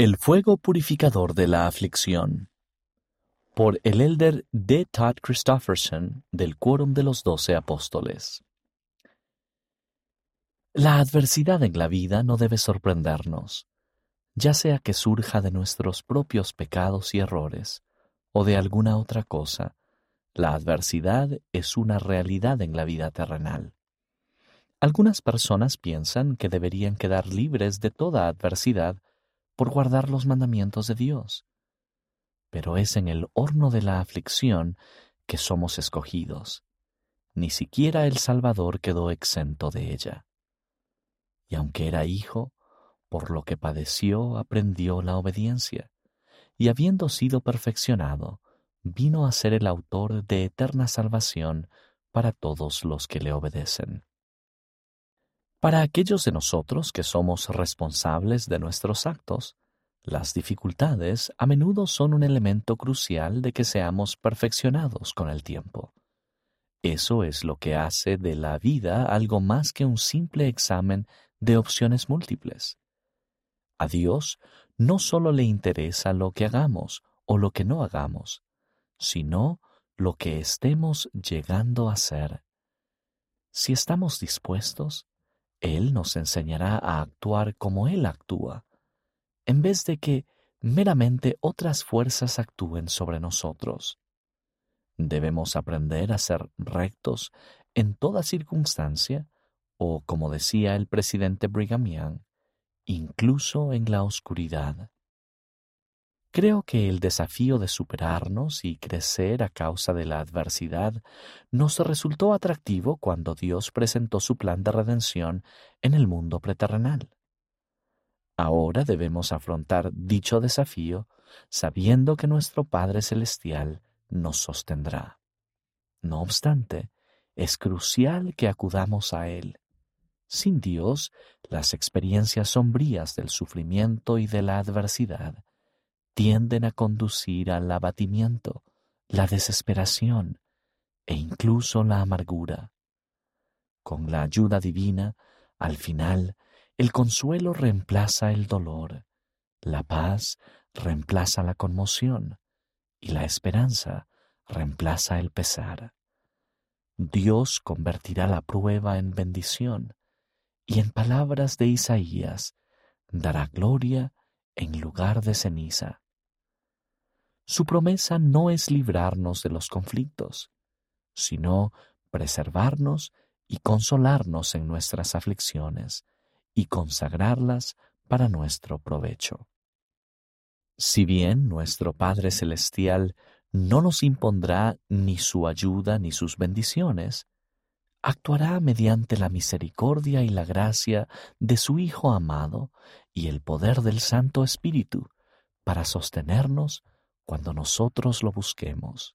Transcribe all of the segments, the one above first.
El fuego purificador de la aflicción. Por el elder D. Todd Christofferson del Quórum de los Doce Apóstoles. La adversidad en la vida no debe sorprendernos, ya sea que surja de nuestros propios pecados y errores o de alguna otra cosa. La adversidad es una realidad en la vida terrenal. Algunas personas piensan que deberían quedar libres de toda adversidad por guardar los mandamientos de Dios. Pero es en el horno de la aflicción que somos escogidos. Ni siquiera el Salvador quedó exento de ella. Y aunque era hijo, por lo que padeció aprendió la obediencia, y habiendo sido perfeccionado, vino a ser el autor de eterna salvación para todos los que le obedecen. Para aquellos de nosotros que somos responsables de nuestros actos, las dificultades a menudo son un elemento crucial de que seamos perfeccionados con el tiempo. Eso es lo que hace de la vida algo más que un simple examen de opciones múltiples. A Dios no solo le interesa lo que hagamos o lo que no hagamos, sino lo que estemos llegando a ser. Si estamos dispuestos, él nos enseñará a actuar como Él actúa, en vez de que meramente otras fuerzas actúen sobre nosotros. Debemos aprender a ser rectos en toda circunstancia, o como decía el presidente Brigham Young, incluso en la oscuridad. Creo que el desafío de superarnos y crecer a causa de la adversidad nos resultó atractivo cuando Dios presentó su plan de redención en el mundo preterrenal. Ahora debemos afrontar dicho desafío sabiendo que nuestro Padre Celestial nos sostendrá. No obstante, es crucial que acudamos a Él. Sin Dios, las experiencias sombrías del sufrimiento y de la adversidad tienden a conducir al abatimiento, la desesperación e incluso la amargura. Con la ayuda divina, al final, el consuelo reemplaza el dolor, la paz reemplaza la conmoción y la esperanza reemplaza el pesar. Dios convertirá la prueba en bendición y en palabras de Isaías dará gloria en lugar de ceniza. Su promesa no es librarnos de los conflictos, sino preservarnos y consolarnos en nuestras aflicciones y consagrarlas para nuestro provecho. Si bien nuestro Padre Celestial no nos impondrá ni su ayuda ni sus bendiciones, actuará mediante la misericordia y la gracia de su Hijo amado y el poder del Santo Espíritu para sostenernos cuando nosotros lo busquemos.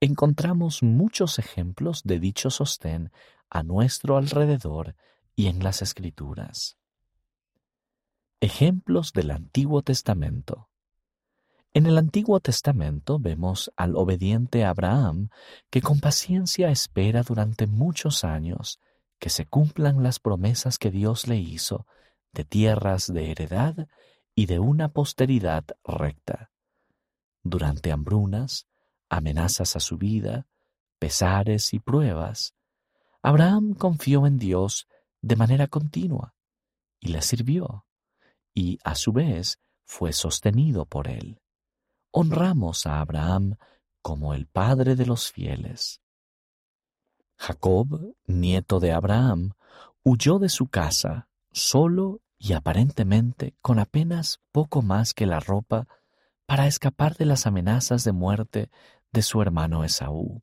Encontramos muchos ejemplos de dicho sostén a nuestro alrededor y en las Escrituras. Ejemplos del Antiguo Testamento. En el Antiguo Testamento vemos al obediente Abraham que con paciencia espera durante muchos años que se cumplan las promesas que Dios le hizo de tierras de heredad y de una posteridad recta durante hambrunas, amenazas a su vida, pesares y pruebas, Abraham confió en Dios de manera continua y le sirvió, y a su vez fue sostenido por él. Honramos a Abraham como el padre de los fieles. Jacob, nieto de Abraham, huyó de su casa solo y aparentemente con apenas poco más que la ropa para escapar de las amenazas de muerte de su hermano Esaú.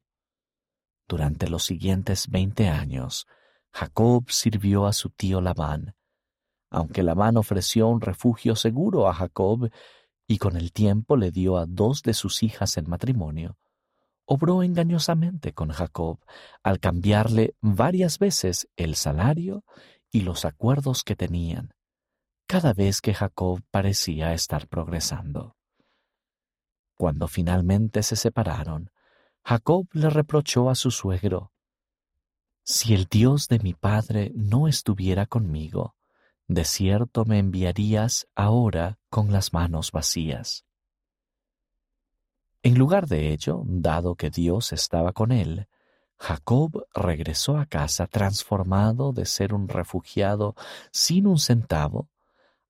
Durante los siguientes veinte años, Jacob sirvió a su tío Labán. Aunque Labán ofreció un refugio seguro a Jacob y con el tiempo le dio a dos de sus hijas en matrimonio, obró engañosamente con Jacob al cambiarle varias veces el salario y los acuerdos que tenían, cada vez que Jacob parecía estar progresando. Cuando finalmente se separaron, Jacob le reprochó a su suegro, Si el Dios de mi padre no estuviera conmigo, de cierto me enviarías ahora con las manos vacías. En lugar de ello, dado que Dios estaba con él, Jacob regresó a casa transformado de ser un refugiado sin un centavo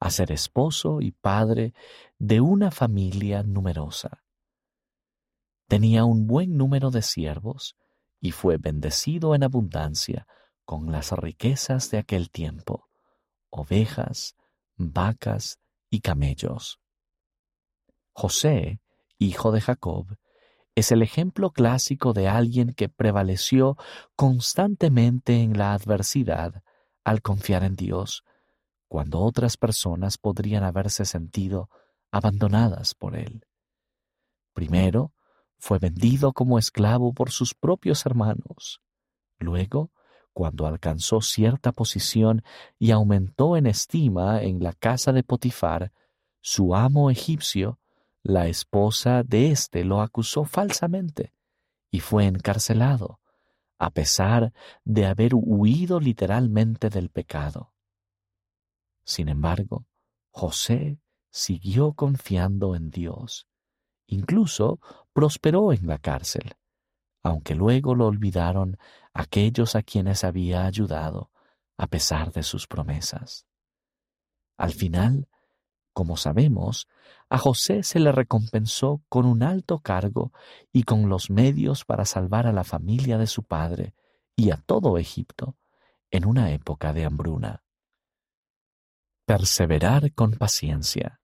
a ser esposo y padre de una familia numerosa. Tenía un buen número de siervos y fue bendecido en abundancia con las riquezas de aquel tiempo, ovejas, vacas y camellos. José, hijo de Jacob, es el ejemplo clásico de alguien que prevaleció constantemente en la adversidad al confiar en Dios, cuando otras personas podrían haberse sentido abandonadas por él. Primero, fue vendido como esclavo por sus propios hermanos. Luego, cuando alcanzó cierta posición y aumentó en estima en la casa de Potifar, su amo egipcio la esposa de éste lo acusó falsamente y fue encarcelado, a pesar de haber huido literalmente del pecado. Sin embargo, José siguió confiando en Dios. Incluso prosperó en la cárcel, aunque luego lo olvidaron aquellos a quienes había ayudado, a pesar de sus promesas. Al final, como sabemos, a José se le recompensó con un alto cargo y con los medios para salvar a la familia de su padre y a todo Egipto en una época de hambruna. Perseverar con paciencia.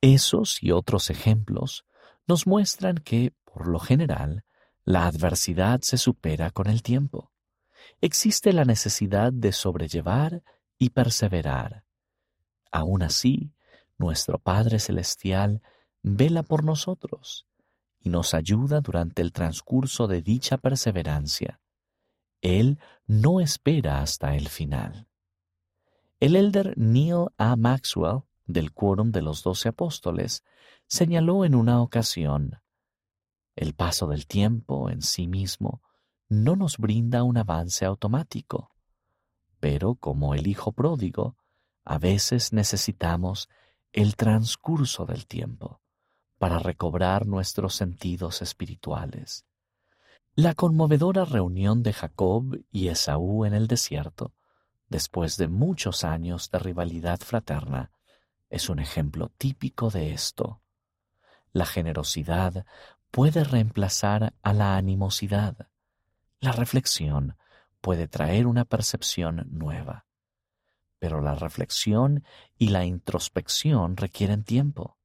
Esos y otros ejemplos nos muestran que, por lo general, la adversidad se supera con el tiempo. Existe la necesidad de sobrellevar y perseverar Aún así, nuestro Padre Celestial vela por nosotros y nos ayuda durante el transcurso de dicha perseverancia. Él no espera hasta el final. El elder Neil A. Maxwell, del Quórum de los Doce Apóstoles, señaló en una ocasión, el paso del tiempo en sí mismo no nos brinda un avance automático, pero como el Hijo pródigo, a veces necesitamos el transcurso del tiempo para recobrar nuestros sentidos espirituales. La conmovedora reunión de Jacob y Esaú en el desierto, después de muchos años de rivalidad fraterna, es un ejemplo típico de esto. La generosidad puede reemplazar a la animosidad. La reflexión puede traer una percepción nueva pero la reflexión y la introspección requieren tiempo.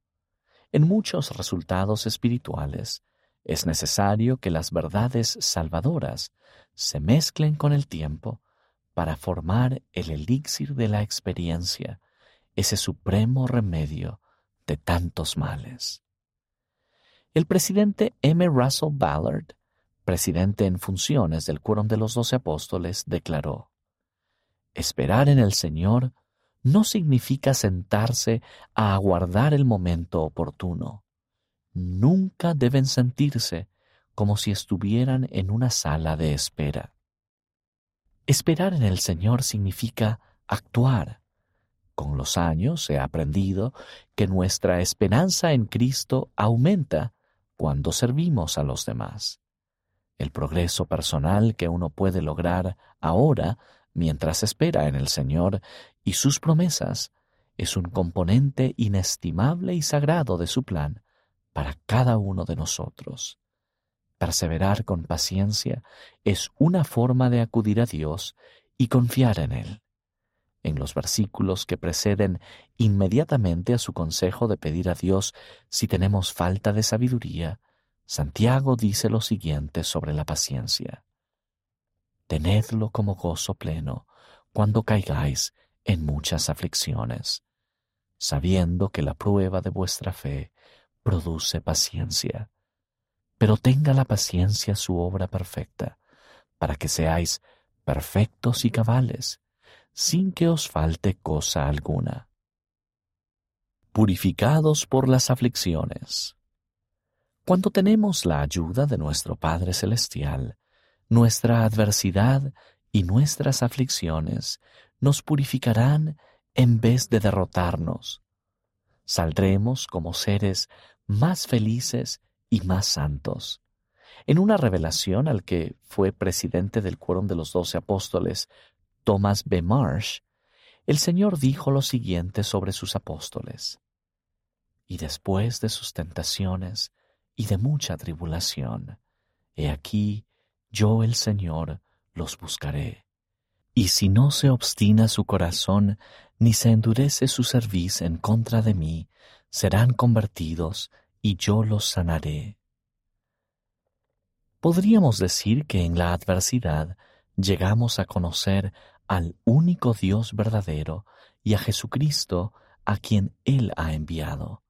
En muchos resultados espirituales es necesario que las verdades salvadoras se mezclen con el tiempo para formar el elixir de la experiencia, ese supremo remedio de tantos males. El presidente M. Russell Ballard, presidente en funciones del Quórum de los Doce Apóstoles, declaró, Esperar en el Señor no significa sentarse a aguardar el momento oportuno. Nunca deben sentirse como si estuvieran en una sala de espera. Esperar en el Señor significa actuar. Con los años he aprendido que nuestra esperanza en Cristo aumenta cuando servimos a los demás. El progreso personal que uno puede lograr ahora mientras espera en el Señor y sus promesas, es un componente inestimable y sagrado de su plan para cada uno de nosotros. Perseverar con paciencia es una forma de acudir a Dios y confiar en Él. En los versículos que preceden inmediatamente a su consejo de pedir a Dios si tenemos falta de sabiduría, Santiago dice lo siguiente sobre la paciencia tenedlo como gozo pleno cuando caigáis en muchas aflicciones, sabiendo que la prueba de vuestra fe produce paciencia. Pero tenga la paciencia su obra perfecta, para que seáis perfectos y cabales, sin que os falte cosa alguna. Purificados por las aflicciones. Cuando tenemos la ayuda de nuestro Padre Celestial, nuestra adversidad y nuestras aflicciones nos purificarán en vez de derrotarnos. Saldremos como seres más felices y más santos. En una revelación al que fue presidente del Quórum de los Doce Apóstoles, Thomas B. Marsh, el Señor dijo lo siguiente sobre sus apóstoles. Y después de sus tentaciones y de mucha tribulación, he aquí, yo el Señor los buscaré. Y si no se obstina su corazón, ni se endurece su cerviz en contra de mí, serán convertidos, y yo los sanaré. Podríamos decir que en la adversidad llegamos a conocer al único Dios verdadero y a Jesucristo a quien Él ha enviado.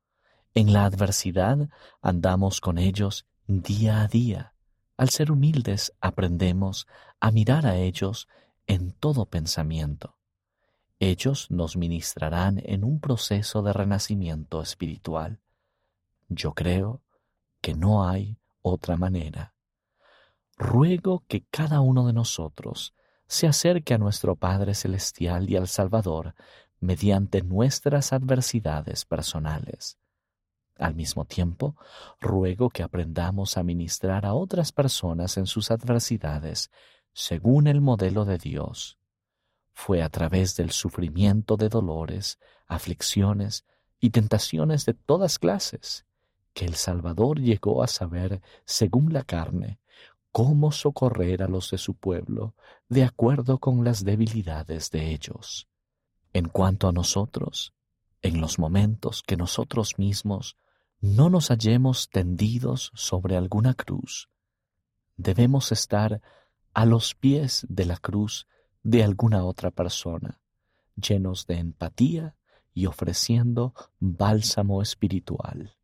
En la adversidad andamos con ellos día a día. Al ser humildes aprendemos a mirar a ellos en todo pensamiento. Ellos nos ministrarán en un proceso de renacimiento espiritual. Yo creo que no hay otra manera. Ruego que cada uno de nosotros se acerque a nuestro Padre Celestial y al Salvador mediante nuestras adversidades personales. Al mismo tiempo, ruego que aprendamos a ministrar a otras personas en sus adversidades según el modelo de Dios. Fue a través del sufrimiento de dolores, aflicciones y tentaciones de todas clases que el Salvador llegó a saber, según la carne, cómo socorrer a los de su pueblo de acuerdo con las debilidades de ellos. En cuanto a nosotros, en los momentos que nosotros mismos no nos hallemos tendidos sobre alguna cruz, debemos estar a los pies de la cruz de alguna otra persona, llenos de empatía y ofreciendo bálsamo espiritual.